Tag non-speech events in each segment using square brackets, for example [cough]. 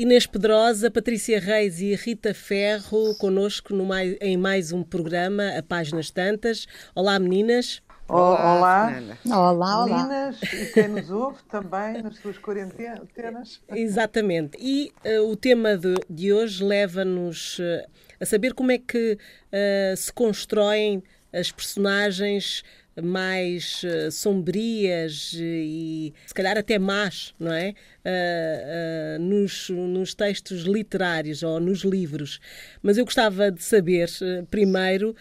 Inês Pedrosa, Patrícia Reis e Rita Ferro, conosco mais, em mais um programa, a Páginas Tantas. Olá, meninas. Olá, olá, olá, olá. meninas e quem nos ouve também nas suas quarentenas. Exatamente. E uh, o tema de, de hoje leva-nos uh, a saber como é que uh, se constroem as personagens mais uh, sombrias e se calhar até más, não é? Uh, uh, nos, nos textos literários ou nos livros. Mas eu gostava de saber, primeiro,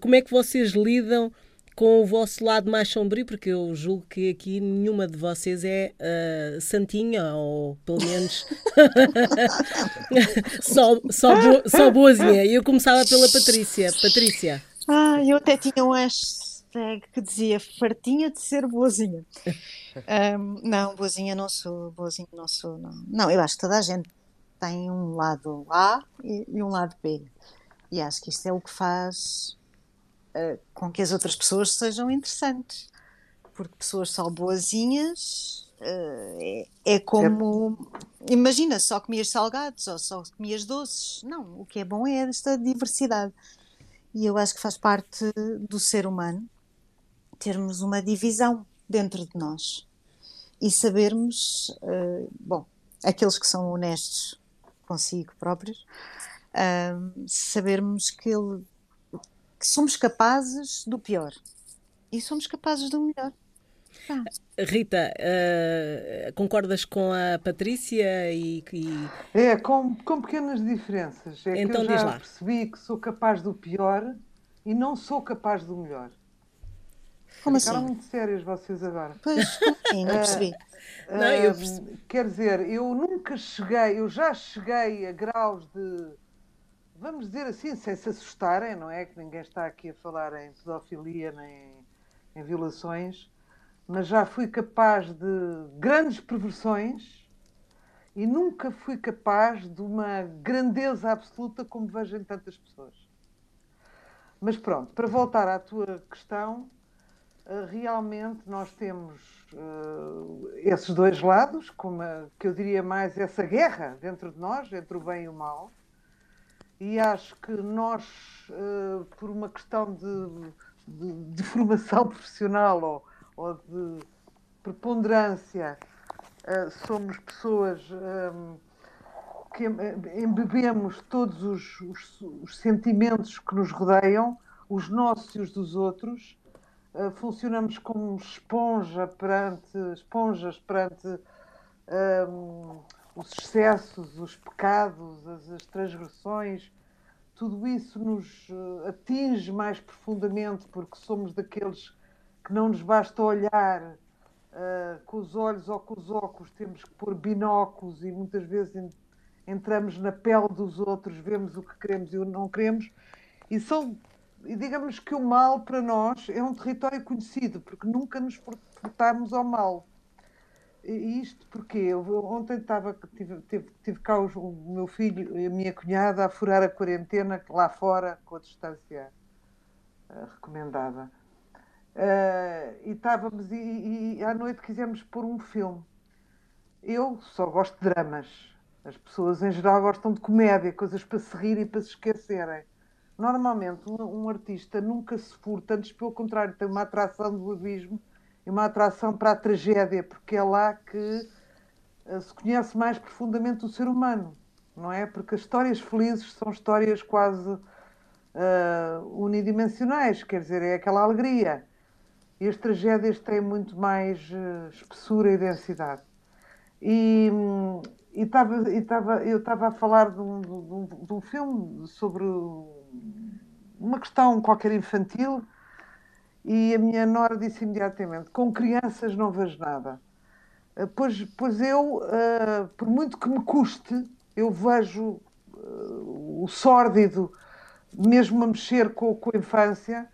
como é que vocês lidam com o vosso lado mais sombrio, porque eu julgo que aqui nenhuma de vocês é uh, santinha, ou pelo menos [laughs] só, só, bo, só boazinha. Eu começava pela Patrícia. Patrícia. Ah, eu até tinha um hashtag que dizia fartinha de ser boazinha. [laughs] Um, não, boazinha não sou, boazinha não sou, não. Não, eu acho que toda a gente tem um lado A e, e um lado B. E acho que isto é o que faz uh, com que as outras pessoas sejam interessantes. Porque pessoas só boazinhas uh, é, é, como. É. Imagina, só comias salgados ou só comias doces. Não, o que é bom é esta diversidade. E eu acho que faz parte do ser humano termos uma divisão dentro de nós e sabermos, uh, bom, aqueles que são honestos consigo próprios, uh, sabermos que, ele, que somos capazes do pior e somos capazes do melhor. Ah. Rita, uh, concordas com a Patrícia e, e... É, com, com pequenas diferenças. É então, que eu já percebi que sou capaz do pior e não sou capaz do melhor. Como Ficaram assim? muito sérias vocês agora. Pois, sim, não percebi. Uh, [laughs] não, eu percebi. Quer dizer, eu nunca cheguei, eu já cheguei a graus de, vamos dizer assim, sem se assustarem, não é? Que ninguém está aqui a falar em pedofilia nem em violações, mas já fui capaz de grandes perversões e nunca fui capaz de uma grandeza absoluta como vejo em tantas pessoas. Mas pronto, para voltar à tua questão, realmente nós temos uh, esses dois lados, como que eu diria mais essa guerra dentro de nós, entre o bem e o mal. E acho que nós, uh, por uma questão de, de, de formação [laughs] profissional ou, ou de preponderância, uh, somos pessoas um, que embebemos todos os, os, os sentimentos que nos rodeiam, os nossos e os dos outros Uh, funcionamos como esponja perante, esponjas perante um, os excessos, os pecados, as, as, transgressões. Tudo isso nos uh, atinge mais profundamente porque somos daqueles que não nos basta olhar uh, com os olhos ou com os óculos, temos que pôr binóculos e muitas vezes entramos na pele dos outros, vemos o que queremos e o que não queremos. E são digamos que o mal para nós é um território conhecido, porque nunca nos portámos ao mal. E isto porque eu ontem estava, tive, tive, tive cá o, meu filho e a minha cunhada a furar a quarentena lá fora com a distância uh, recomendada. Uh, e estávamos e, e, à noite quisemos pôr um filme. Eu só gosto de dramas. As pessoas em geral gostam de comédia, coisas para se rir e para se esquecerem. Normalmente, um, um, artista nunca se furta, antes, pelo contrário, tem uma atração do abismo e uma atração para a tragédia, porque é lá que uh, se conhece mais profundamente o ser humano, não é? Porque as histórias felizes são histórias quase uh, unidimensionais, quer dizer, é aquela alegria. E as tragédias têm muito mais uh, espessura e densidade. E, e, tava, e tava, eu estava a falar de um, de, um, de um filme sobre uma questão qualquer infantil e a minha nora disse imediatamente: com crianças não vejo nada. Eh, pois, pois eu, uh, por muito que me custe, eu vejo uh, o sórdido, mesmo a mexer com, com a infância.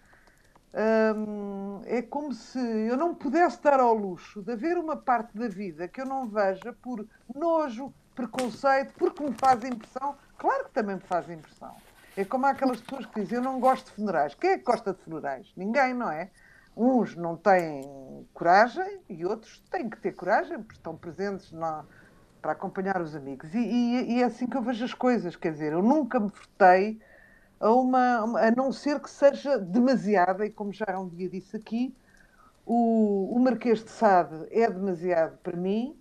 Um, é como se eu não pudesse dar ao luxo de haver uma parte da vida que eu não veja por nojo, preconceito, porque me faz impressão. Claro que também me faz impressão. É como aquelas pessoas que dizem: Eu não gosto de funerais. Quem é que gosta de funerais? Ninguém, não é? Uns não têm coragem e outros têm que ter coragem, porque estão presentes na, para acompanhar os amigos. E, e, e, é assim que eu vejo as coisas, quer dizer, eu nunca me furtei a, uma, a não ser que seja demasiada, e como já um dia disse aqui, o, o Marquês de Sade é demasiado para mim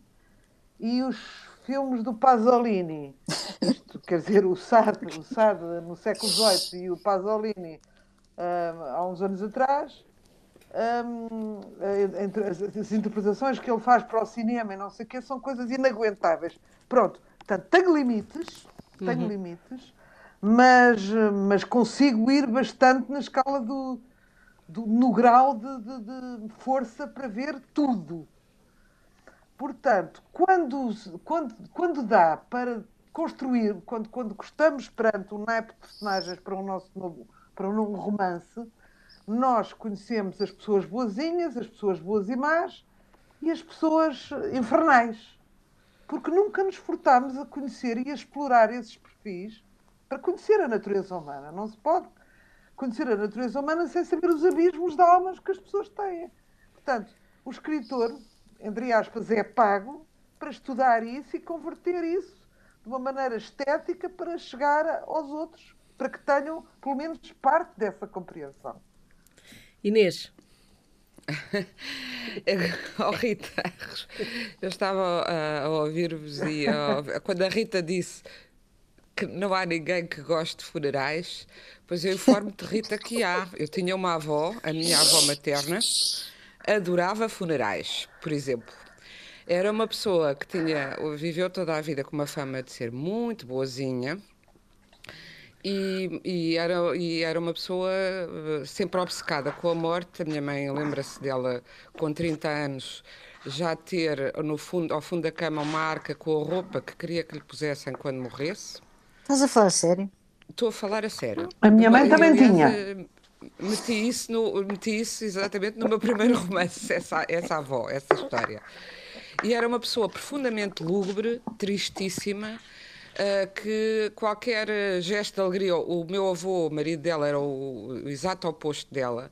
e os filmes do Pasolini, isto, quer dizer, o Sade, o Sade no século XVIII e o Pasolini uh, há uns anos atrás, um, entre as, as, interpretações que ele faz para o cinema e não sei o quê são coisas inaguentáveis. Pronto, portanto, tenho limites, tenho uhum. limites, mas, mas consigo ir bastante na escala do, do no grau de, de, de, força para ver tudo. Portanto, quando, quando, quando dá para construir, quando, quando gostamos perante um naipe de personagens para um nosso novo, para um romance, nós conhecemos as pessoas boazinhas, as pessoas boas e más e as pessoas infernais. Porque nunca nos furtámos a conhecer e a explorar esses perfis para conhecer a natureza humana. Não se pode conhecer a natureza humana sem saber os abismos de almas que as pessoas têm. Portanto, o escritor, entre aspas, é pago para estudar isso e converter isso de uma maneira estética para chegar aos outros, para que tenham pelo menos parte dessa compreensão. Inês. [laughs] oh, Rita, eu estava a, ouvir-vos e a, quando a Rita disse que não há ninguém que goste de funerais, pois eu informo-te, Rita, que há. Eu tinha uma avó, a minha avó materna, adorava funerais, por exemplo. Era uma pessoa que tinha, viveu toda a vida com uma fama de ser muito boazinha, e, e, era, e era uma pessoa eh, sempre obcecada com a morte. A minha mãe lembra-se dela com 30 anos já ter no fundo, ao fundo da cama uma arca com a roupa que queria que lhe pusessem quando morresse. Estás a falar a sério? Estou a falar a sério. A minha mãe também tinha. Eh, meti isso, no, meti isso exatamente no meu primeiro romance, essa, essa avó, essa história. E era uma pessoa profundamente lúgubre, tristíssima, uh, que qualquer gesto de alegria, o meu avô, o marido dela, era o, o exato oposto dela.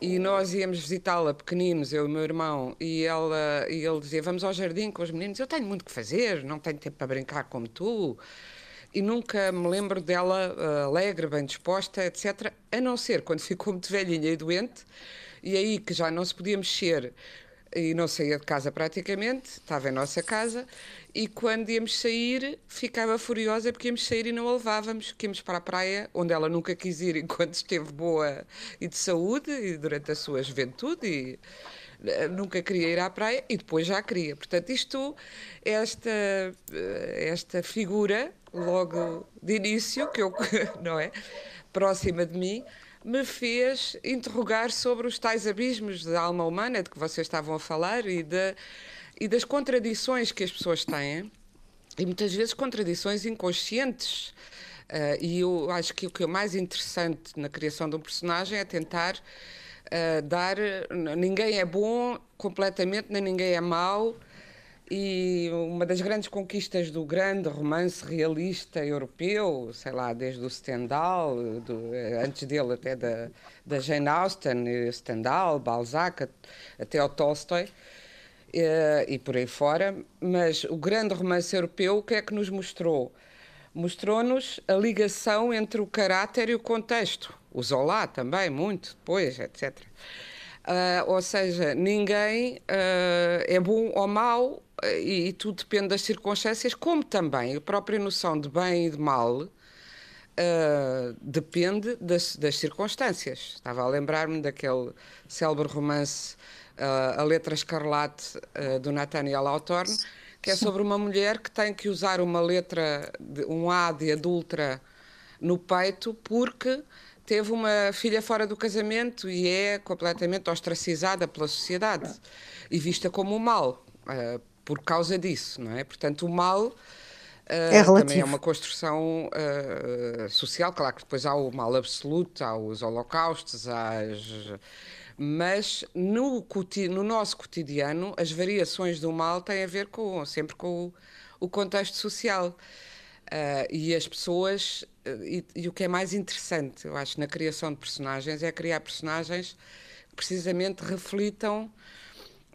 E nós íamos visitá-la pequeninos, eu e o meu irmão, e, ela, e ele dizia: Vamos ao jardim com os meninos. Eu tenho muito que fazer, não tenho tempo para brincar como tu. E nunca me lembro dela uh, alegre, bem disposta, etc. A não ser quando ficou muito velhinha e doente, e aí que já não se podia mexer e não saía de casa praticamente, estava em nossa casa, e quando íamos sair ficava furiosa porque íamos sair e não a levávamos, que íamos para a praia, onde ela nunca quis ir [laughs] enquanto esteve boa e de saúde, e durante a sua juventude, e eh, nunca queria ir à praia, e depois já queria. Portanto, isto, esta, eh, esta figura, logo de início, que eu, [laughs] não é, próxima de mim, me fez interrogar sobre os tais abismos da alma humana de que vocês estavam a falar e, de, e das contradições que as pessoas têm, e muitas vezes contradições inconscientes. Uh, e eu acho que o que é mais interessante na criação de um personagem é tentar dar. Ninguém é bom completamente, nem ninguém é mau e uma das grandes conquistas do grande romance realista europeu, sei lá, desde o Stendhal, do, antes dele até da, da Jane Austen, Stendhal, Balzac, até ao Tolstói, e, e por aí fora, mas o grande romance europeu, o que é que nos mostrou? Mostrou-nos a ligação entre o caráter e o contexto. O Zola também, muito depois, etc. Uh, ou seja, ninguém uh, é bom ou mau e, e, tudo depende das circunstâncias, como também a própria noção de bem e de mal depende das, das, circunstâncias. Estava a lembrar-me daquele célebre romance A Letra Escarlate do Nathaniel Hawthorne, que é sobre uma mulher que tem que usar uma letra, de, um A de adulta no peito porque teve uma filha fora do casamento e é completamente ostracizada pela sociedade e vista como o mal uh, por causa disso, não é? Portanto, o mal uh, é também é uma construção uh, social. Claro que depois há o mal absoluto, há os holocaustos, há as... mas no, no, nosso cotidiano as variações do mal têm a ver com sempre com o, o contexto social. Uh, e as pessoas, uh, e, e, o que é mais interessante, eu acho, na criação de personagens, é criar personagens que precisamente reflitam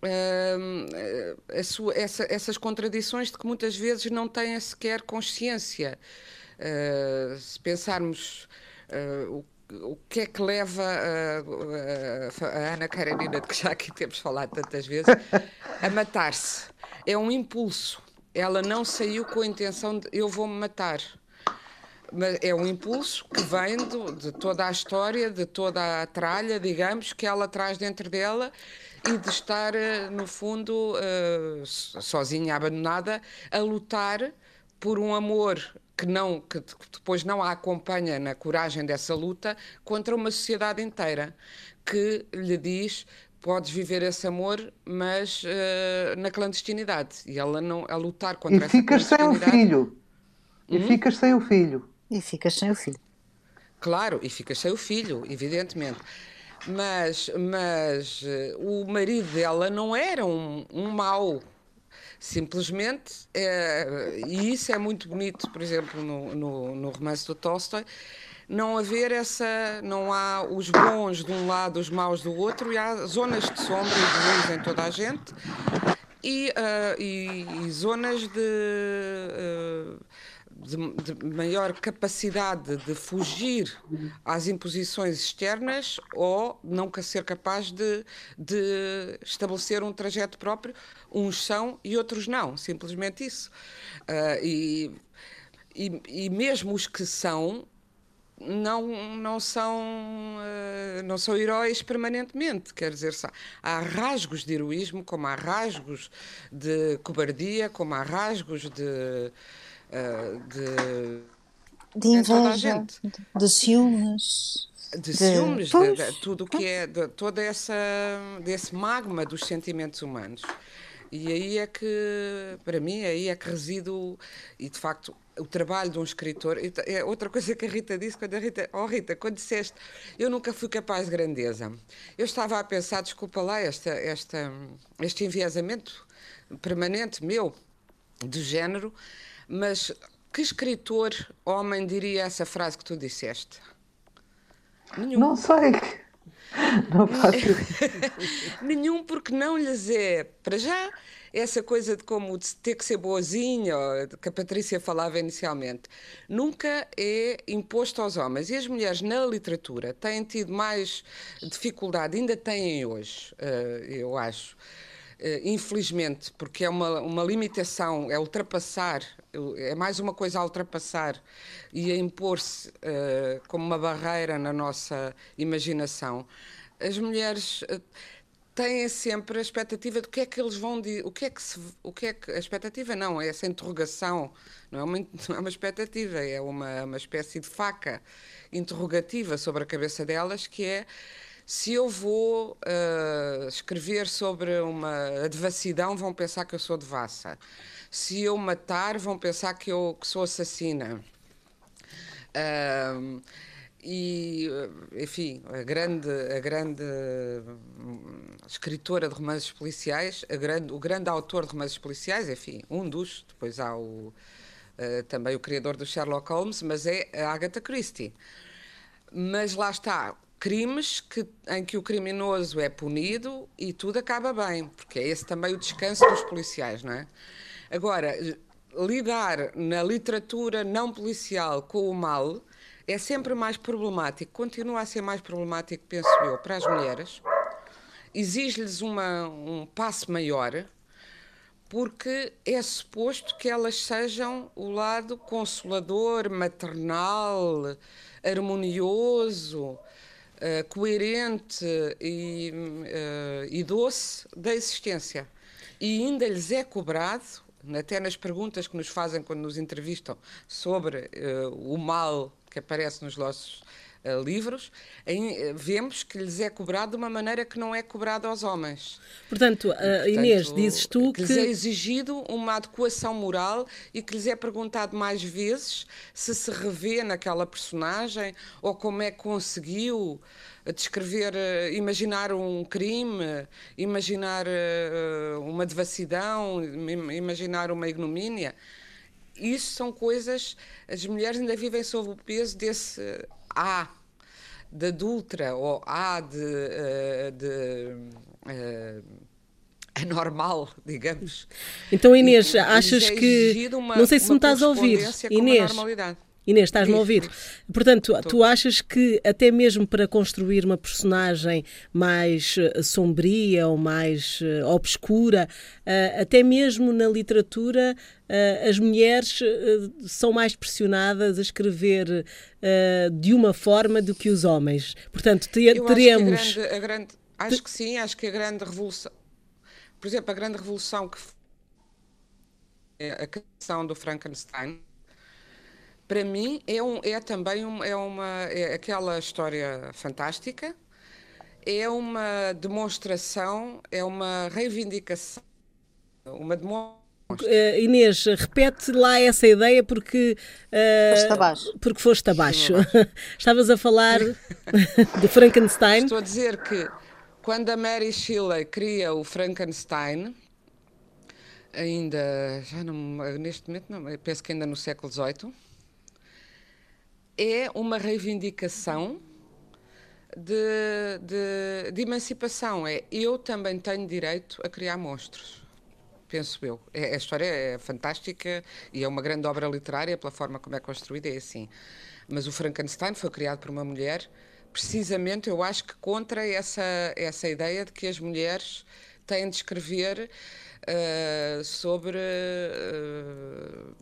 uh, sua, essa, essas contradições de que muitas vezes não têm sequer consciência. Uh, se pensarmos o, o que é que leva a, a, Ana Karenina, de que já aqui temos falado tantas vezes, a matar-se. É um impulso. Ela não saiu com a intenção de eu vou-me matar. Mas é um impulso que vem de toda a história, de toda a tralha, digamos, que ela traz dentro dela e de estar, eh, no fundo, uh, sozinha, abandonada, a lutar por um amor que não que depois não a acompanha na coragem dessa luta contra uma sociedade inteira que lhe diz podes viver esse amor mas uh, na clandestinidade. E ela não a lutar contra e essa ficas sem o filho. Hum? e ficas sem o filho. E ficas sem o filho. Claro e ficas sem o filho evidentemente. Mas, mas uh, o marido dela não era um, um mau. Simplesmente, é, e isso é muito bonito, por exemplo, no, no, no romance do Tolstói, não haver essa. Não há os bons de um lado, os maus do outro, e há zonas de sombra e de luz em toda a gente, e, uh, e, e zonas de. Uh, de, de, maior capacidade de fugir às imposições externas ou nunca ser capaz de, de estabelecer um trajeto próprio. Uns são e outros não, simplesmente isso. Uh, e, e, e mesmo os que são não, não, são, uh, não são heróis permanentemente. Quer dizer, há rasgos de heroísmo, como há rasgos de cobardia, como há rasgos de, uh, de, de inveja, de ciúmes. De, ciúmes, de, de, tudo que é, de, toda essa, desse magma dos sentimentos humanos. E aí é que, para mim, aí é que reside, o, e de facto, o trabalho de um escritor. É outra coisa que a Rita disse, quando a Rita, oh Rita, quando disseste, eu nunca fui capaz de grandeza. Eu estava a pensar, desculpa lá, esta, esta, este enviesamento permanente meu, do género, mas que escritor homem diria essa frase que tu disseste? Nenhum. Não sei. [laughs] Não faço. Nenhum, porque não lhes é, para já, essa coisa de como de ter que ser boazinha, que a Patrícia falava inicialmente, nunca é imposto aos homens. E as mulheres na literatura têm tido mais dificuldade, ainda têm hoje, eh, eu acho, infelizmente, porque é uma, uma limitação, é ultrapassar, é mais uma coisa a ultrapassar e a impor-se uh, como uma barreira na nossa imaginação. As mulheres uh, têm sempre a expectativa do que é que eles vão dizer, o que é que se, o que é que a expectativa não é essa interrogação, não é uma, [laughs] não é uma expectativa, é uma, uma espécie de faca interrogativa sobre a cabeça delas que é se eu vou uh, escrever sobre uma devassidão, vão pensar que eu sou devassa. Se eu matar, vão pensar que eu que sou assassina. Uh, e, enfim, a grande, a grande hum, escritora de romances policiais, grande, o grande autor de romances policiais, enfim, um dos, depois há o, uh, também o criador do Sherlock Holmes, mas é a Agatha Christie. Mas lá está, crimes que, em que o criminoso é punido e tudo acaba bem, porque é esse também o descanso dos policiais, não é? Agora, lidar na literatura não policial com o mal é sempre mais problemático, continua a ser mais problemático, penso eu, para as mulheres. Exige-lhes um passo maior, porque é suposto que elas sejam o lado consolador, maternal, harmonioso, uh, coerente e, uh, e doce da existência. E ainda lhes é cobrado, até nas perguntas que nos fazem quando nos entrevistam sobre uh, o mal que aparece nos nossos uh, livros, em, uh, vemos que lhes é cobrado de uma maneira que não é cobrado aos homens. Portanto, uh, Inês, dizes tu que... que... lhes é exigido uma adequação moral e que lhes é perguntado mais vezes se se revê naquela personagem ou como é que conseguiu descrever, imaginar um crime, imaginar uma devassidão, imaginar uma ignomínia isso são coisas. As mulheres ainda vivem sob o peso desse A de adulta ou A de, uh, de uh, anormal, [laughs] digamos. Então, Inês, achas é que. Uma, não sei se me estás a ouvir. Inês. Inês, estás-me a ouvir? Portanto, Estou. tu achas que até mesmo para construir uma personagem mais uh, sombria ou mais uh, obscura, uh, até mesmo na literatura, as mulheres são mais pressionadas a escrever de uma forma do que os homens. Portanto, teremos. Acho que, grande, a grande, acho que sim, acho que a grande revolução. Por exemplo, a grande revolução que a canção do Frankenstein para mim é, um, é também um, é uma é aquela história fantástica é uma demonstração é uma reivindicação uma demonstração Uh, Inês, repete lá essa ideia porque. Uh, foste abaixo. Porque foste abaixo. [laughs] Estavas a falar de Frankenstein. Estou a dizer que quando a Mary Shelley cria o Frankenstein, ainda. Já não, neste momento, não, penso que ainda no século XVIII é uma reivindicação de, de, de, emancipação. É eu também tenho direito a criar monstros. Penso eu. É, a história é fantástica e é uma grande obra literária pela forma como é construída, é assim. Mas o Frankenstein foi criado por uma mulher, precisamente, eu acho que contra essa, essa ideia de que as mulheres têm de escrever uh, sobre. Uh,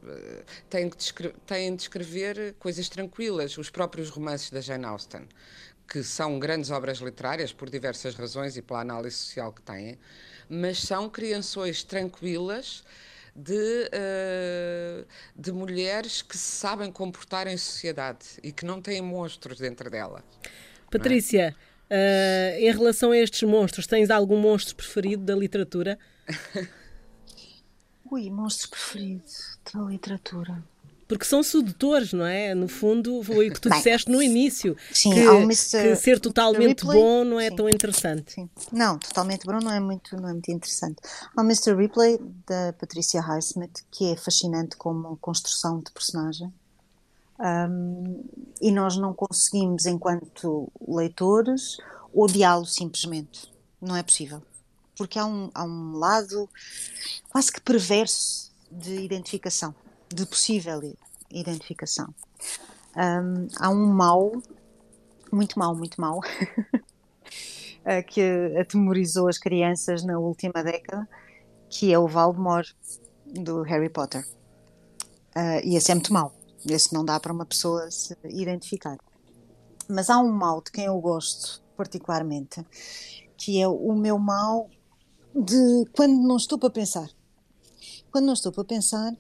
têm, de têm de escrever coisas tranquilas, os próprios romances da Jane Austen, que são grandes obras literárias por diversas razões e pela análise social que têm, mas são criações tranquilas. De, uh, de mulheres que se sabem comportar em sociedade e que não têm monstros dentro dela. É? Patrícia, é? uh, em relação a estes monstros, tens algum monstro preferido da literatura? [laughs] Ui, monstro preferido da literatura. Porque são sedutores, não é? No fundo, foi o que tu Bem, disseste no início. Sim, que, Mr. que ser totalmente Ripley, bom não é sim, tão interessante. Sim. Não, totalmente bom não é muito, não é muito interessante. Há o Mr. Ripley, da Patricia Highsmith, que é fascinante como construção de personagem. Um, e nós não conseguimos, enquanto leitores, odiá-lo simplesmente. Não é possível porque há um, há um lado quase que perverso de identificação, de possível identificação. Um, há um mal, muito mal, muito mal, [laughs] que atemorizou as crianças na última década, que é o Voldemort do Harry Potter. Uh, e esse é muito mau. Esse não dá para uma pessoa se identificar. Mas há um mal de quem eu gosto particularmente, que é o meu mal de quando não estou para pensar. Quando não estou para pensar,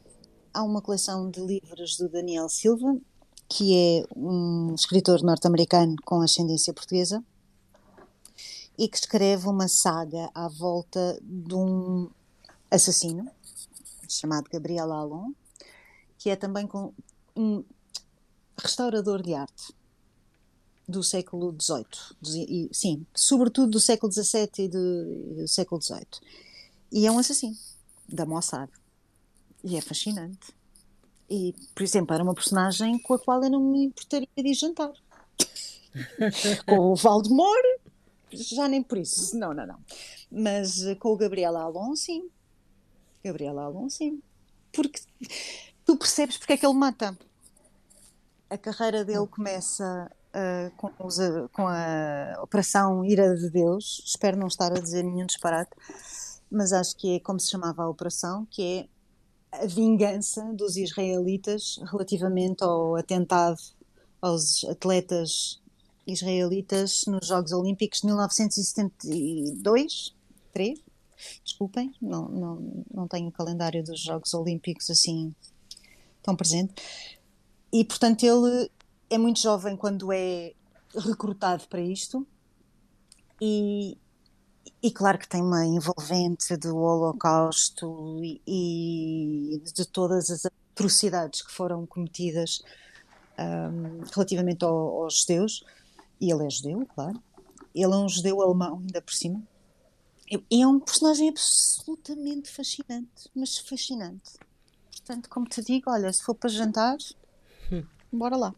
há uma coleção de livros do Daniel Silva, que é um escritor norte-americano com ascendência portuguesa e que escreve uma saga à volta de um assassino chamado Gabriel Alon, que é também um restaurador de arte do século XVIII, sim, sobretudo do século XVII e do, do século XVIII. E é um assassino da Mossad. E é fascinante. E, por exemplo, era uma personagem com a qual eu não me importaria de jantar. [laughs] com o Valdemar, já nem por isso. Não, não, não. Mas eh, com o Gabriel Alon, sim. Gabriel Alon, sim. Porque tu percebes porque é que ele mata. A carreira dele começa uh, com, os, com, a Operação Ira de Deus, espero não estar a dizer nenhum disparate, mas acho que é como se chamava a operação, que é a vingança dos israelitas relativamente ao atentado aos atletas israelitas nos Jogos Olímpicos de 1972, 3, desculpem, não, não, não tenho o calendário dos Jogos Olímpicos assim tão presente. E portanto ele é muito jovem quando é recrutado para isto e, e claro que tem uma envolvente do Holocausto e, e de todas as atrocidades que foram cometidas um, relativamente ao, aos judeus. E ele é judeu, claro. Ele é um judeu alemão, ainda por cima. E é um personagem absolutamente fascinante, mas fascinante. Portanto, como te digo, olha, se for para jantar, hum. bora lá.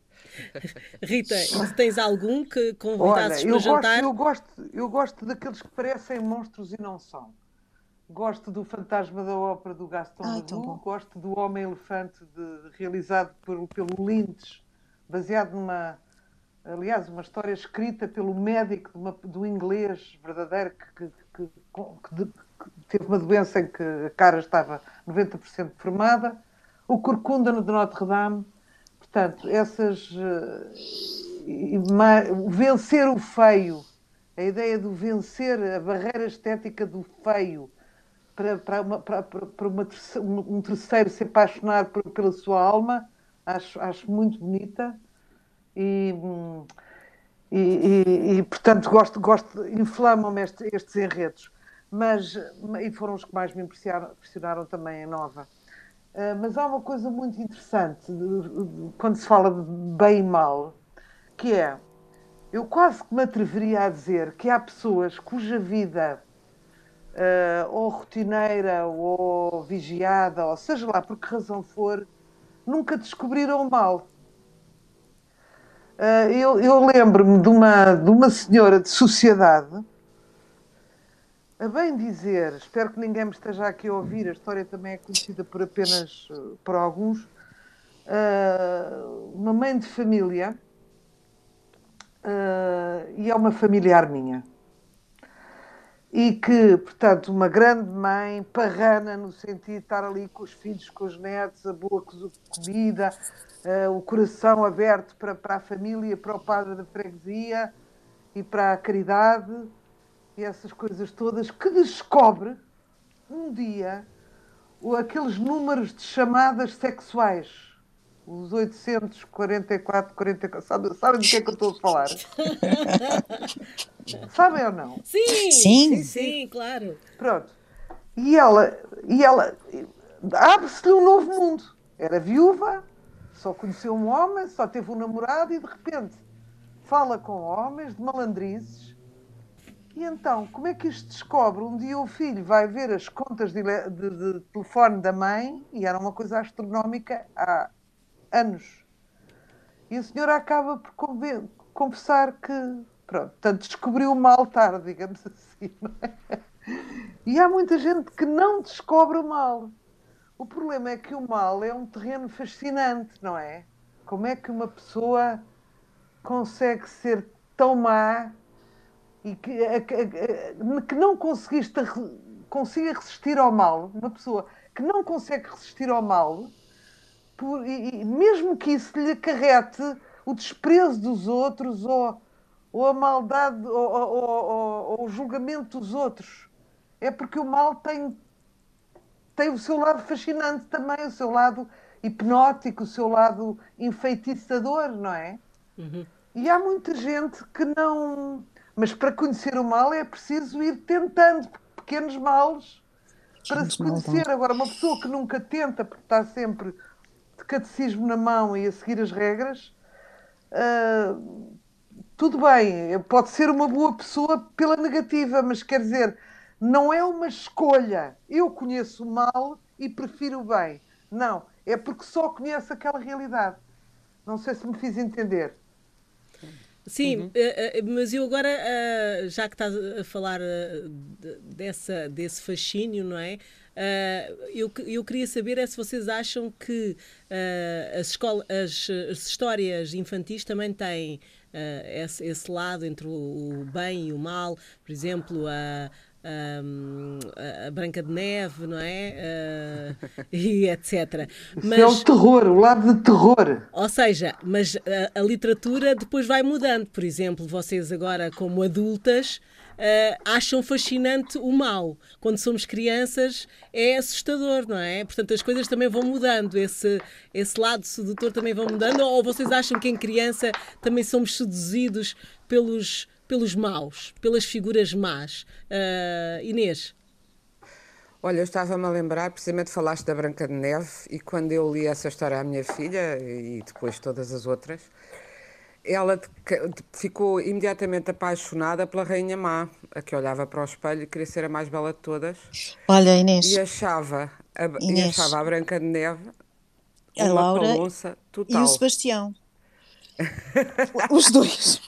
Rita, tens algum que convidasses Olha, para jantar? Gosto, eu, gosto, eu gosto daqueles que parecem monstros e não são. gosto do Fantasma da Ópera do Gaston Ai, Leroux, gosto do Homem-Elefante realizado por, pelo Lynch, baseado numa, aliás, uma história escrita pelo médico de uma, do inglês verdadeiro que, que, que, que, teve uma doença em que a cara estava 90% deformada, o Corcunda de Notre Dame, portanto, essas... Uh, vencer o feio, a ideia de vencer a barreira estética do feio, para, para, uma, para, para uma, um terceiro se apaixonar por, pela sua alma, acho, acho muito bonita. E, e, e, e portanto, gosto, gosto inflamam-me estes, estes enredos. Mas, e foram os que mais me impressionaram, impressionaram também em Nova. Uh, mas há uma coisa muito interessante quando se fala de bem e mal, que é, eu quase que me atreveria a dizer que há pessoas cuja vida uh, ou rotineira, ou vigiada, ou seja lá por que razão for, nunca descobriram o mal. Uh, eu, eu lembro-me de uma, de uma senhora de sociedade, a bem dizer, espero que ninguém me esteja aqui a ouvir, a história também é conhecida por apenas uh, por alguns, uh, uma mãe de família, e é uma familiar minha. E que, portanto, uma grande mãe, parrana, no sentido de estar ali com os filhos, com os netos, a boa comida, uh, o coração aberto para, para a família, para o padre da freguesia e para a caridade e essas coisas todas, que descobre um dia aqueles números de chamadas sexuais os 844, 44. Sabe, sabem do que é que eu estou a falar? [laughs] Sabem ou não? Sim, sim, sim, sim, claro. Pronto. E ela, e ela abre-se-lhe um novo mundo. Era viúva, só conheceu um homem, só teve um namorado e de repente fala com homens de malandrizes. E então, como é que isto descobre? Um dia o filho vai ver as contas de, de, de telefone da mãe, e era uma coisa astronómica há anos. E a senhora acaba por confessar que, pronto, portanto, descobriu mal tarde, digamos [laughs] assim. É? E há muita gente que não descobre o mal. O problema é que o mal é um terreno fascinante, não é? Como é que uma pessoa consegue ser tão má e que, que não conseguiste consiga resistir ao mal, uma pessoa que não consegue resistir ao mal, por, e, e, mesmo que isso lhe acarrete o desprezo dos outros ou, ou a maldade ou, ou, ou, o julgamento dos outros. É porque o mal tem, tem o seu lado fascinante também, o seu lado hipnótico, o seu lado enfeitiçador, não é? Uhum. E há muita gente que não. Mas para conhecer o mal é preciso ir tentando pequenos males para se conhecer. Agora, uma pessoa que nunca tenta, porque está sempre de catecismo na mão e a seguir as regras, uh, tudo bem, pode ser uma boa pessoa pela negativa, mas quer dizer, não é uma escolha. Eu conheço o mal e prefiro o bem. Não, é porque só conheço aquela realidade. Não sei se me fiz entender. Sim, uhum. Eh, eh, mas eu agora, eh, já que estás a falar dessa, desse fascínio, não é? eu, eu queria saber é se vocês acham que as, escola, as, as histórias infantis também têm esse, esse lado entre o bem e o mal, por exemplo, a um, a Branca de Neve, não é? Uh, [laughs] e etc. Mas, é o terror, o lado de terror. Ou seja, mas a, a, literatura depois vai mudando. Por exemplo, vocês agora, como adultas, uh, acham fascinante o mal. Quando somos crianças é assustador, não é? Portanto, as coisas também vão mudando. Esse, esse lado sedutor também vão mudando. Ou vocês acham que em criança também somos seduzidos pelos pelos maus, pelas figuras más. Uh, Inês? Olha, eu estava-me a lembrar, precisamente falaste da Branca de Neve, e quando eu li essa história à minha filha, e depois todas as outras, ela ficou imediatamente apaixonada pela Rainha Má, a que olhava para o espelho e queria ser a mais bela de todas. Olha, Inês. E achava a, Inês. E achava a Branca de Neve a Laura total. e o Sebastião. [laughs] Os dois.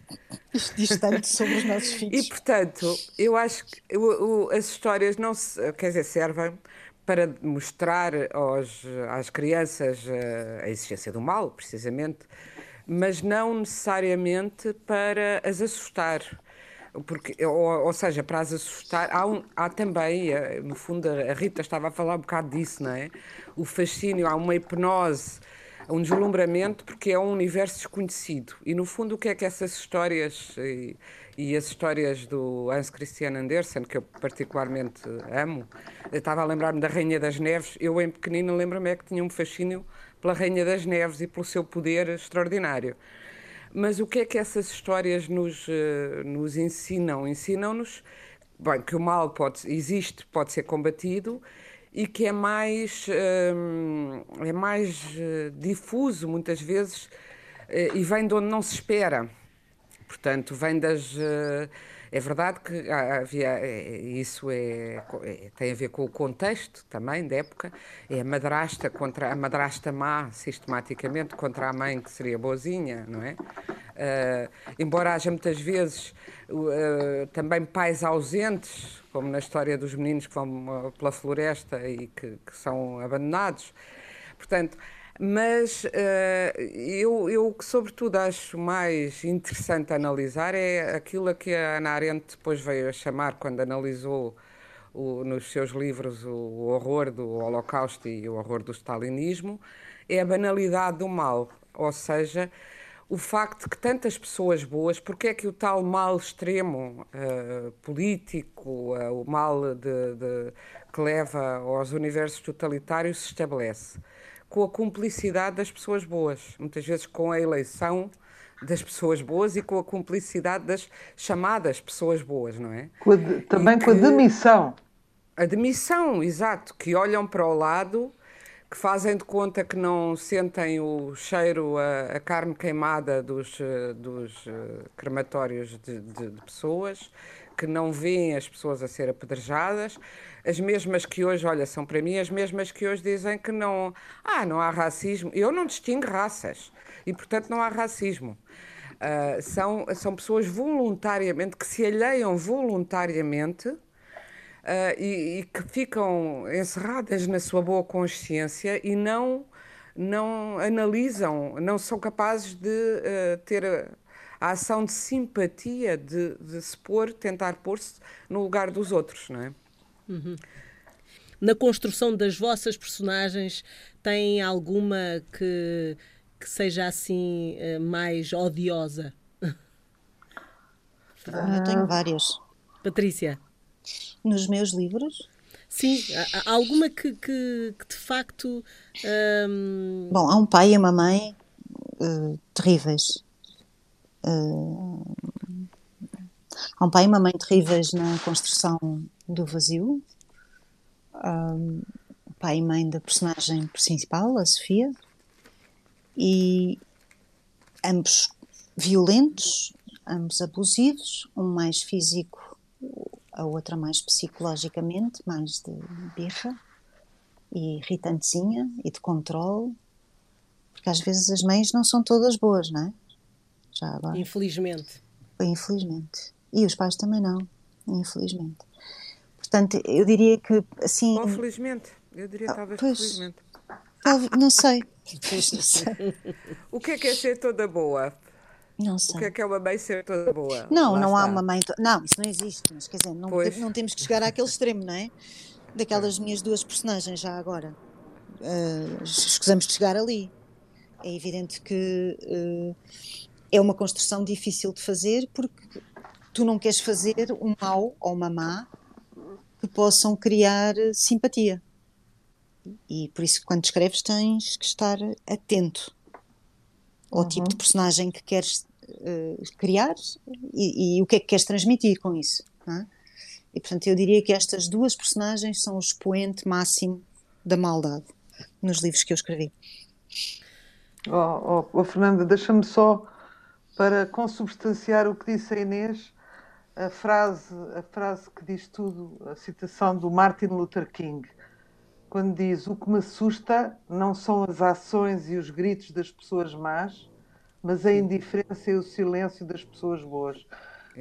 Isto diz tanto sobre os nossos filhos. E, portanto, eu acho que o, o, as histórias não se, quer dizer, servem para mostrar aos, às crianças a, a existência do mal, precisamente, mas não necessariamente para as assustar. Porque, ou, ou seja, para as assustar, há, um, há também, eh, no fundo, a Rita estava a falar um bocado disso, não é? O fascínio, há uma hipnose um deslumbramento porque é um universo desconhecido. E no fundo, o que é que essas histórias e, e as histórias do Hans Christian Andersen, que eu particularmente amo, eu estava a lembrar-me da Rainha das Neves. Eu, em pequenino, lembro-me é que tinha um fascínio pela Rainha das Neves e pelo seu poder extraordinário. Mas o que é que essas histórias nos, uh, nos ensinam? Ensinam-nos bem, que o mal pode, existe, pode ser combatido e que é mais, hum, é mais eh, difuso muitas vezes eh, e vem de onde não se espera. Portanto, vem das. É verdade que havia, isso é, é, tem a ver com o contexto também da época. É a madrasta contra a madrasta má, sistematicamente, contra a mãe que seria boazinha, não é? Uh, embora haja muitas vezes uh, também pais ausentes, como na história dos meninos que vão uh, pela floresta e que, que são abandonados. Portanto, mas uh, eu, eu que sobretudo acho mais interessante analisar é aquilo a que a Ana Arendt depois veio a chamar quando analisou o, nos seus livros o, horror do Holocausto e o horror do stalinismo, é a banalidade do mal, ou seja, o facto de que tantas pessoas boas, porque é que o tal mal extremo uh, político, uh, o mal de, de, que leva aos universos totalitários se estabelece? Com a cumplicidade das pessoas boas, muitas vezes com a eleição das pessoas boas e com a cumplicidade das chamadas pessoas boas, não é? Com de, também com a demissão. A demissão, exato, que olham para o lado que fazem de conta que não sentem o cheiro, a, a carne queimada dos, eh, dos uh, crematórios de, de, de, pessoas, que não veem as pessoas a ser apedrejadas, as mesmas que hoje, olha, são para mim as mesmas que hoje dizem que não, ah, não há racismo. Eu não distingo raças e, portanto, não há racismo. Uh, são, são pessoas voluntariamente, que se alheiam voluntariamente uh, e, e, que ficam encerradas na sua boa consciência e não, não analisam, não são capazes de uh, ter a, ação de simpatia, de, de se pôr, tentar pôr-se no lugar dos outros, não é? Uhum. Na construção das vossas personagens, tem alguma que, que seja assim eh, mais odiosa? [laughs] Eu tenho várias. Patrícia nos meus livros. Sim, há alguma que, que, que de facto. Hum... Bom, há um pai e uma mãe uh, terríveis. Uh, há um pai e uma mãe terríveis na construção do vazio. Um, pai e mãe da personagem principal, a Sofia. E ambos violentos, ambos abusivos, um mais físico, a outra mais psicologicamente, mais de birra e irritantezinha e de controle, porque às vezes as mães não são todas boas, não é? Já agora. Infelizmente. Infelizmente. E os pais também não, infelizmente. Portanto, eu diria que assim. Ou felizmente, eu diria ah, talvez pois, felizmente. Não sei. Não sei. o que é que é ser toda boa? Não sei. O que é que é uma mãe ser toda boa? Não, Lá não está. há uma mãe. To... Não, isso não existe. Mas quer dizer, não, não temos que chegar àquele extremo, não é? Daquelas minhas duas personagens já agora. Uh, escusamos de chegar ali. É evidente que uh, é uma construção difícil de fazer porque tu não queres fazer um mau ou uma má que possam criar simpatia. E por isso, quando escreves, tens que estar atento ao uhum. tipo de personagem que queres uh, criar e, e, o que é que queres transmitir com isso. É? E portanto, eu diria que estas duas personagens são o expoente máximo da maldade nos livros que eu escrevi. Oh, oh, oh Fernanda, deixa-me só para consubstanciar o que disse a Inês, a frase, a frase que diz tudo, a citação do Martin Luther King, quando diz: O que me assusta não são as ações e os gritos das pessoas más, mas a indiferença e o silêncio das pessoas boas.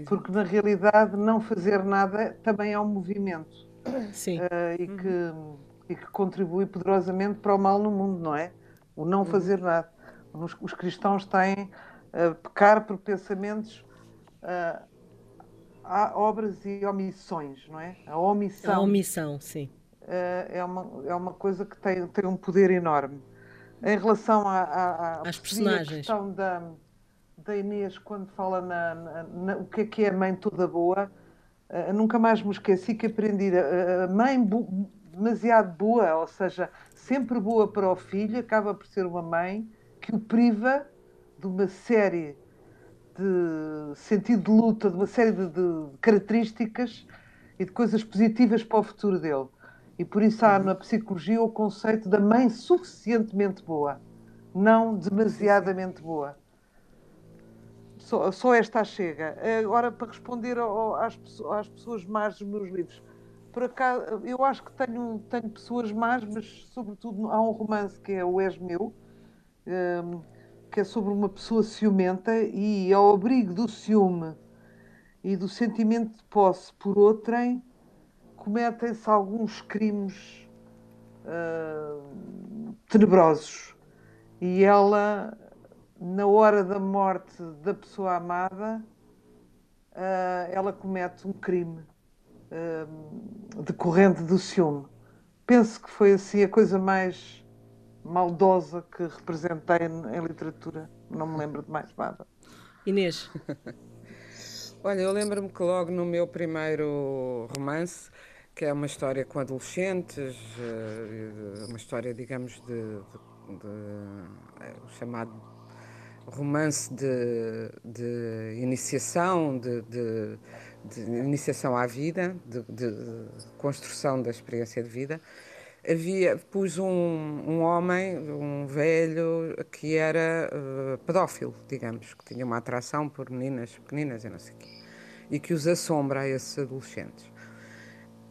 Porque na realidade não fazer nada também é um movimento. Sim. Uh, e, uhum. que, e que contribui poderosamente para o mal no mundo, não é? O não uhum. fazer nada. Os, os cristãos têm a pecar por pensamentos, uh, há obras e omissões, não é? A omissão. A omissão, sim. Uh, é, uma, é uma coisa que tem, tem um poder enorme. Em relação à, às personagens. questão da, da Inês, quando fala na, na, na, o que é que é a mãe toda boa, uh, nunca mais me esqueci que aprendi a, a mãe demasiado boa, ou seja, sempre boa para o filho, acaba por ser uma mãe que o priva de uma série de sentido de luta, de uma série de, de características e de coisas positivas para o futuro dele. E por isso há uhum. na psicologia o conceito da mãe suficientemente boa, não demasiadamente boa. Só, só esta chega. Agora, para responder ao, às, às, pessoas más dos meus livros, por acaso, eu acho que tenho, tenho pessoas más, mas sobretudo há um romance que é o És Meu, um, que é sobre uma pessoa ciumenta e ao abrigo do ciúme e do sentimento de posse por outrem, cometem-se alguns crimes uh, tenebrosos. E ela, na hora da morte da pessoa amada, uh, ela comete um crime uh, decorrente do ciúme. Penso que foi assim a coisa mais maldosa que representei em literatura. Não me lembro de mais nada. Inês. [laughs] Olha, eu lembro-me que logo no meu primeiro romance que é uma história com adolescentes, eh, uma história, digamos, de, de, de é, o chamado romance de, de iniciação, de, de, de, iniciação à vida, de, construção da experiência de vida. Havia, pus um, um homem, um velho, que era uh, pedófilo, digamos, que tinha uma atração por meninas pequeninas e não sei o quê, e que os assombra a esses adolescentes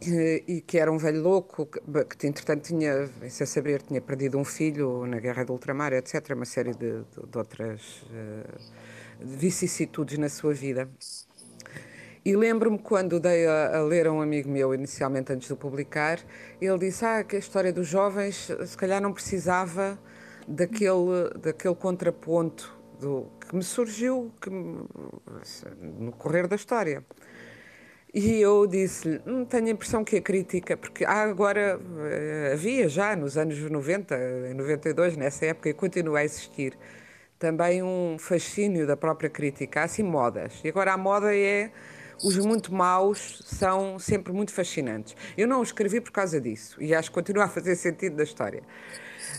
e que era um velho louco, que, que entretanto tinha, sem saber, tinha perdido um filho na guerra do ultramar, etc. Uma série de, de, de outras uh, vicissitudes na sua vida. E lembro-me quando dei a, a, ler a um amigo meu, inicialmente antes de publicar, ele disse ah, que a história dos jovens se calhar não precisava daquele, daquele contraponto do, que me surgiu que, no correr da história. E eu disse-lhe, hum, tenho a impressão que a crítica, porque há agora, eh, havia já nos anos 90, em 92, nessa época, e continua a existir, também um fascínio da própria crítica. Há assim modas. E agora a moda é os muito maus são sempre muito fascinantes. Eu não o escrevi por causa disso e acho que continua a fazer sentido da história.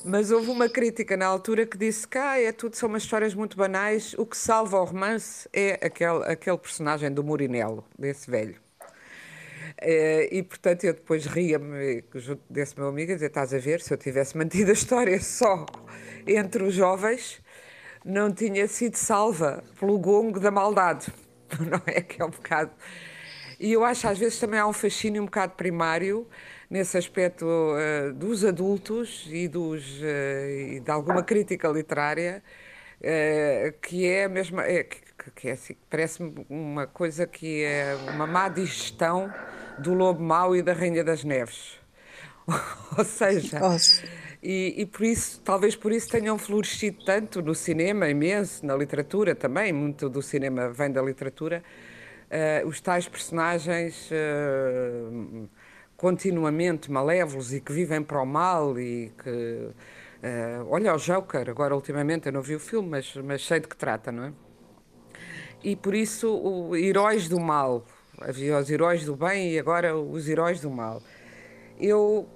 Mas houve uma crítica na altura que disse que ah, é tudo, são umas histórias muito banais, o que salva o romance é aquele, aquele personagem do Murinelo, desse velho. Eh, e portanto eu depois ria-me junto desse meu amigo, a dizer: estás a ver, se eu tivesse mantido a história [laughs] só entre os jovens, não tinha sido salva pelo gongo da maldade, [laughs] não é? Que é um bocado. E eu acho às vezes também há um fascínio um bocado primário nesse aspecto uh, dos adultos e, dos, uh, e de alguma crítica literária, uh, que é a mesma. É, que, que é assim, parece-me uma coisa que é uma má digestão do Lobo Mau e da Rainha das Neves. [laughs] Ou seja. E, e, por isso, talvez por isso tenham florescido tanto no cinema, imenso, na literatura também, muito do cinema vem da literatura, uh, os tais personagens uh, continuamente malévolos e que vivem para o mal e que. Uh, olha o Joker, agora ultimamente eu não vi o filme, mas, mas sei de que trata, não é? E por isso, o, heróis do mal. Havia os heróis do bem e agora os heróis do mal. Eu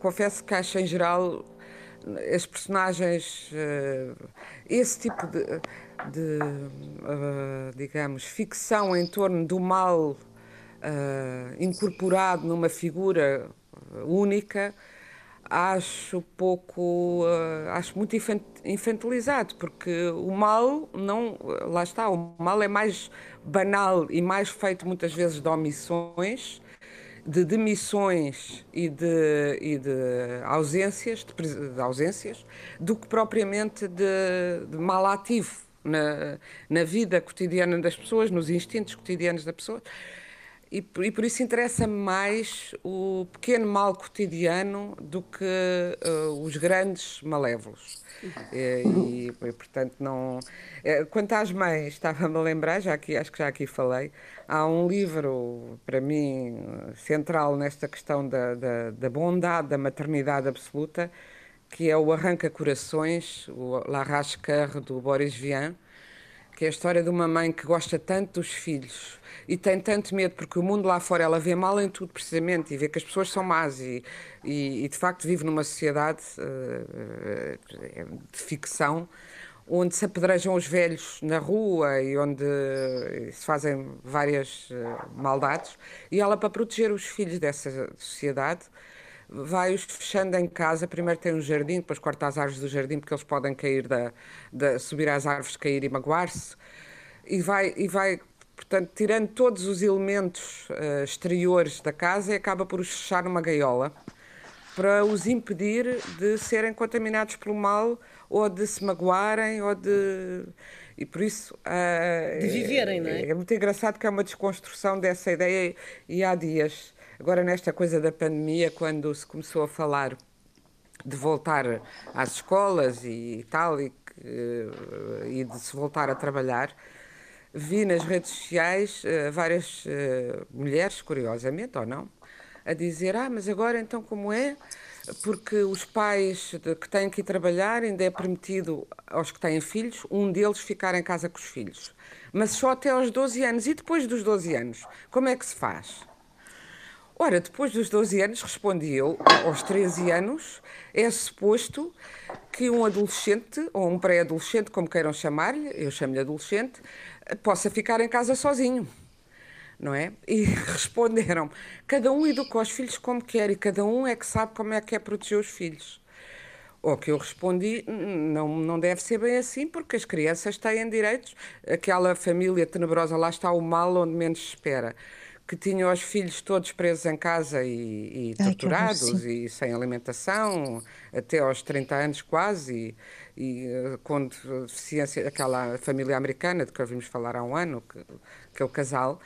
confesso que acho em geral as personagens, uh, esse tipo de, de digamos, ficção em torno do mal incorporado numa figura única, acho pouco, acho muito infantilizado, porque o mal não, lá está, o mal é mais banal e mais feito muitas vezes de omissões, de demissões e de, e de ausências, de, de ausências, do que propriamente de, de mal ativo, na, na vida cotidiana das pessoas, nos instintos cotidianos da pessoa. E, e por isso interessa-me mais o pequeno mal cotidiano do que uh, os grandes malévolos. E, e, portanto, não. Eh, quanto às mães, estava-me a lembrar, já aqui, acho que já aqui falei, há um livro, para mim, central nesta questão da, da, da bondade da maternidade absoluta, que é o Arranca Corações, o La Rascar do Boris Vian, que é a história de uma mãe que gosta tanto dos filhos e tem tanto medo porque o mundo lá fora ela vê mal em tudo precisamente e vê que as pessoas são más e, e, e de facto vive numa sociedade uh, de ficção onde se apedrejam os velhos na rua e onde se fazem várias maldades e ela para proteger os filhos dessa sociedade vai-os fechando em casa. Primeiro tem um jardim, depois corta as árvores do jardim, porque eles podem cair da, da subir às árvores, cair e magoar-se. E vai, e vai, portanto, tirando todos os elementos uh, exteriores da casa acaba por os fechar numa gaiola para os impedir de serem contaminados pelo mal ou de se magoarem ou de e por isso uh, de viverem, é, não é? É muito engraçado que é uma desconstrução dessa ideia e há dias Agora, nesta coisa da pandemia, quando se começou a falar de voltar às escolas e tal, e, e de se voltar a trabalhar, vi nas redes sociais uh, várias uh, mulheres, curiosamente ou não, a dizer: Ah, mas agora então como é? Porque os pais que têm que ir trabalhar ainda é permitido aos que têm filhos, um deles ficar em casa com os filhos. Mas só até aos 12 anos. E depois dos 12 anos, como é que se faz? Ora, depois dos 12 anos, respondi eu, aos 13 anos, é suposto que um adolescente, ou um pré-adolescente, como queiram chamar-lhe, eu chamo-lhe adolescente, possa ficar em casa sozinho. Não é? E [laughs] responderam: cada um educa os filhos como quer e cada um é que sabe como é que é proteger os filhos. O que eu respondi, não, não deve ser bem assim, porque as crianças têm direitos. Aquela família tenebrosa, lá está o mal onde menos se espera que tinham os filhos todos presos em casa e, e torturados e sem alimentação, até aos 30 anos quase, e, e eh, com deficiência, aquela família americana de que ouvimos falar há um ano, que, aquele casal,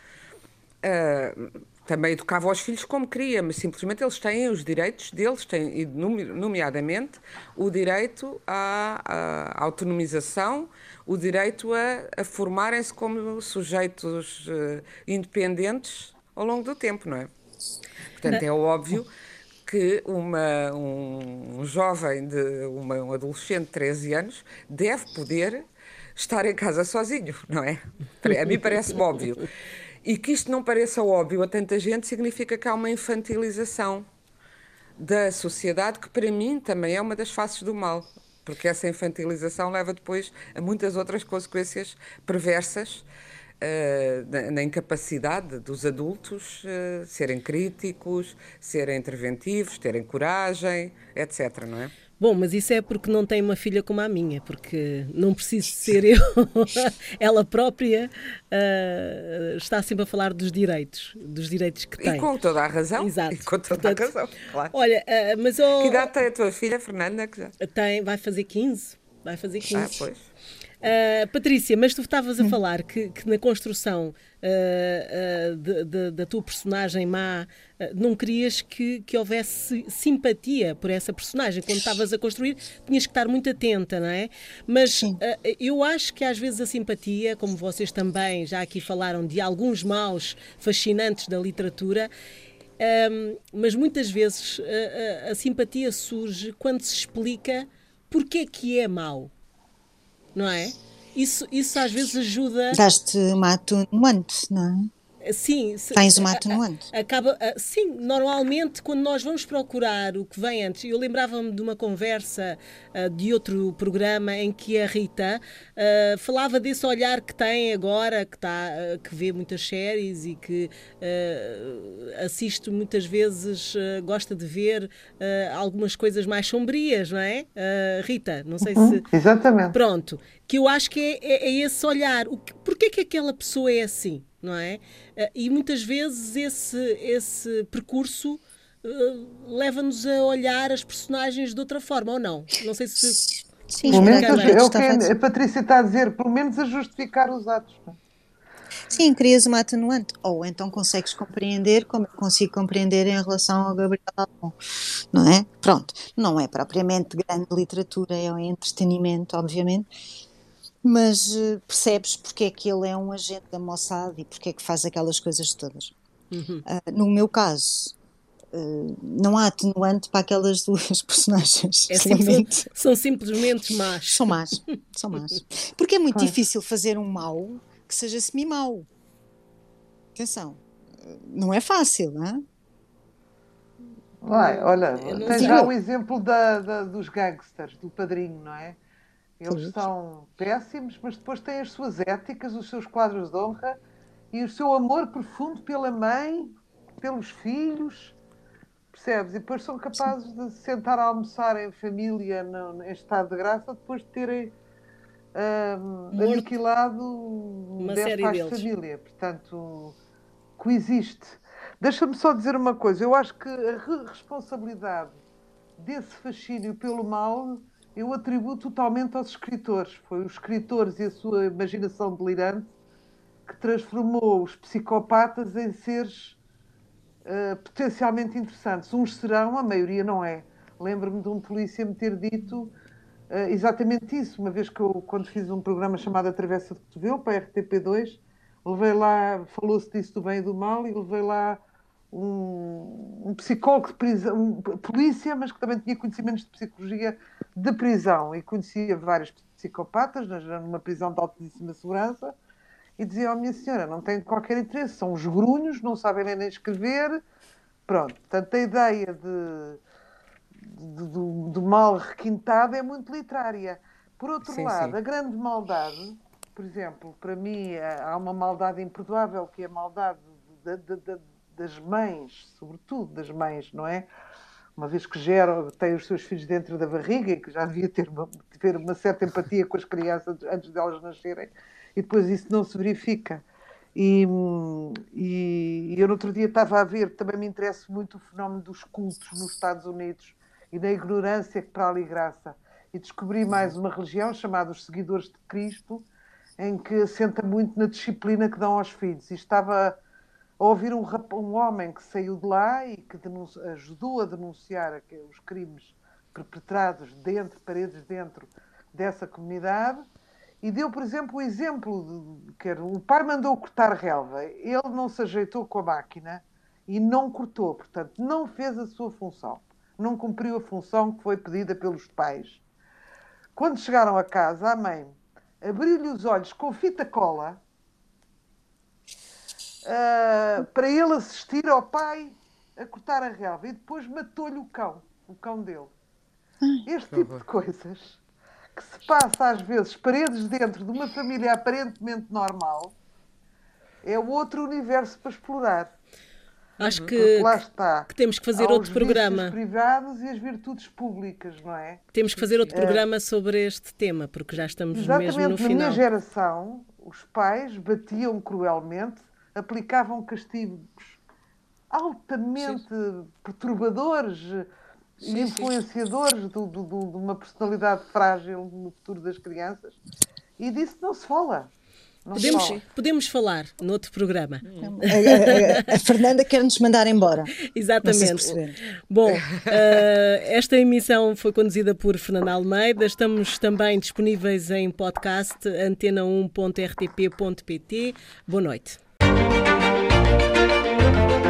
uh, também educava os filhos como queria, mas simplesmente eles têm os direitos deles, têm, nomeadamente o direito à, à autonomização, o direito a, a formarem-se como sujeitos uh, independentes ao longo do tempo, não é? Portanto, é óbvio que uma, um, um jovem, de, uma, um adolescente de 13 anos, deve poder estar em casa sozinho, não é? [laughs] A mim parece-me óbvio. E que isto não pareça óbvio a tanta gente significa que há uma infantilização da sociedade que, para mim, também é uma das faces do mal porque essa infantilização leva depois a muitas outras consequências perversas uh, na, na, incapacidade dos adultos uh, serem críticos, serem interventivos, terem coragem, etc. Não é? Bom, mas isso é porque não tem uma filha como a minha, porque não preciso ser eu. [laughs] Ela própria uh, está sempre a falar dos direitos, dos direitos que tem. E com toda a razão. Exato. E com toda Portanto, a razão, claro. Olha, uh, mas... Oh, que idade tem a tua filha, Fernanda? Tem, vai fazer 15. Vai fazer 15. Ah, pois. Uh, Patrícia, mas tu estavas a hum. falar que, que na construção uh, uh, de, de, da tua personagem má não querias que, que houvesse simpatia por essa personagem. Quando estavas a construir, tinhas que estar muito atenta, não é? Mas eu acho que às vezes a simpatia, como vocês também já aqui falaram de alguns maus fascinantes da literatura, um, mas muitas vezes a, a, a simpatia surge quando se explica porque é que é mau não é? Isso, isso às vezes ajuda. Daste uma atenuante, não é? Sim, tens uma atenuante. Acaba, sim, normalmente quando nós vamos procurar o que vem antes, eu lembrava-me de uma conversa uh, de outro programa em que a Rita uh, falava desse olhar que tem agora, que, tá, uh, que vê muitas séries e que assiste muitas vezes, gosta de ver algumas coisas mais sombrias, não é? Rita, não sei uhum, se. Exatamente. Pronto, que eu acho que é, é, é esse olhar. O que, porquê que aquela pessoa é assim? Não é? Eh, e muitas vezes esse, esse percurso uh, leva-nos a olhar as personagens de outra forma, ou não? Não sei se Sim, pelo menos a, é o que a, Patrícia está a dizer, pelo menos a justificar os atos. Sim, crias uma atenuante. Ou então consegues compreender como eu consigo compreender em relação ao Gabriel Albon, não é? Pronto, não é propriamente grande literatura, é um entretenimento, obviamente, mas uh, percebes porque é que ele é um agente da Mossad e porque é que faz aquelas coisas todas. Uhum. Uh, no meu caso, uh, não há atenuante para aquelas [laughs] duas personagens. É simples, são simplesmente más. São más, são más. Porque é muito difícil fazer um mal que seja semi-mau. Atenção, não é fácil, não é? Vai, olha, tem já o exemplo da, da, dos gangsters, do padrinho, não é? Eles são péssimos, mas depois têm as suas éticas, os seus quadros de honra e o seu amor profundo pela mãe, pelos filhos, percebes? E depois são capazes de sentar a almoçar em família, no, em estado de graça, depois de terem um, aniquilado uma 10 pais de família. Portanto, coexiste. Deixa-me só dizer uma coisa. Eu acho que a responsabilidade desse fascínio pelo mal eu atribuo totalmente aos escritores. Foi os escritores e a sua imaginação delirante que transformou os psicopatas em seres uh, potencialmente interessantes. Uns serão, a maioria não é. Lembro-me de um polícia me ter dito Uh, exatamente isso, uma vez que eu, quando fiz um programa chamado A Travessa de Cotovelo, para a RTP2, levei lá, falou-se disso do bem e do mal, e levei lá um, um psicólogo de prisão, um polícia, mas que também tinha conhecimentos de psicologia de prisão, e conhecia vários psicopatas, numa prisão de altíssima segurança, e dizia, oh minha senhora, não tem qualquer interesse, são os grunhos, não sabem ler nem escrever, pronto. Portanto, a ideia de do, do, mal requintado é muito literária. Por outro sim, lado, sim. a grande maldade, por exemplo, para mim há uma maldade imperdoável que é a maldade de, de, de, das mães, sobretudo das mães, não é? Uma vez que geram, têm os seus filhos dentro da barriga e que já devia ter uma, ter uma certa empatia com as crianças antes delas nascerem, e depois isso não se verifica. E, e, eu no outro dia estava a ver, também me interessa muito o fenómeno dos cultos nos Estados Unidos, e da ignorância que para ali graça. E descobri mais uma religião chamada os Seguidores de Cristo, em que assenta muito na disciplina que dão aos filhos. E estava ouvir um, um homem que saiu de lá e que ajudou a denunciar os crimes perpetrados dentro, paredes dentro dessa comunidade, e deu, por exemplo, o exemplo de que o pai mandou cortar relva, ele não se ajeitou com a máquina e não cortou, portanto, não fez a sua função não cumpriu a função que foi pedida pelos pais. Quando chegaram a casa, a mãe abriu-lhe os olhos com fita cola uh, para ele assistir ao pai a cortar a relva e depois matou-lhe o cão, o cão dele. Este tipo de coisas que se passa às vezes paredes dentro de uma família aparentemente normal é outro universo para explorar. Acho uhum. que, que temos que fazer outro programa. Os privados e as virtudes públicas, não é? Temos que fazer outro é. programa sobre este tema, porque já estamos Exatamente. mesmo no final. Na minha geração, os pais batiam cruelmente, aplicavam castigos altamente sim. perturbadores e influenciadores do, do, do, de uma personalidade frágil no futuro das crianças. E disso não se fala. Podemos, podemos falar noutro programa. A, a, a Fernanda quer nos mandar embora. Exatamente. Se Bom, uh, esta emissão foi conduzida por Fernanda Almeida. Estamos também disponíveis em podcast antena1.rtp.pt. Boa noite. Thank you.